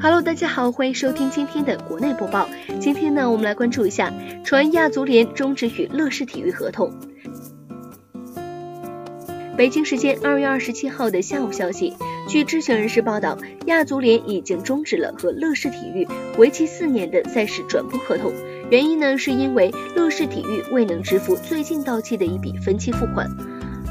Hello，大家好，欢迎收听今天的国内播报。今天呢，我们来关注一下，传亚足联终止与乐视体育合同。北京时间二月二十七号的下午消息，据知情人士报道，亚足联已经终止了和乐视体育为期四年的赛事转播合同。原因呢，是因为乐视体育未能支付最近到期的一笔分期付款。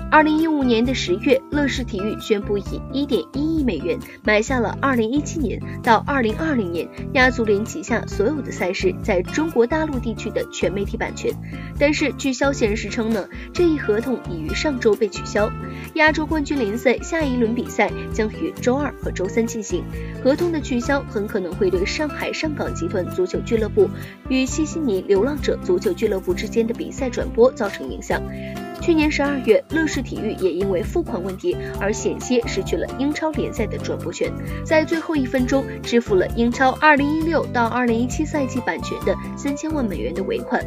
二零一五年的十月，乐视体育宣布以一点一亿美元买下了二零一七年到二零二零年亚足联旗下所有的赛事在中国大陆地区的全媒体版权。但是，据消息人士称呢，这一合同已于上周被取消。亚洲冠军联赛下一轮比赛将于周二和周三进行，合同的取消很可能会对上海上港集团足球俱乐部与西悉尼流浪者足球俱乐部之间的比赛转播造成影响。去年十二月，乐视体育也因为付款问题而险些失去了英超联赛的转播权，在最后一分钟支付了英超二零一六到二零一七赛季版权的三千万美元的尾款。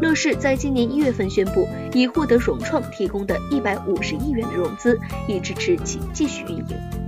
乐视在今年一月份宣布，已获得融创提供的一百五十亿元的融资，以支持其继续运营。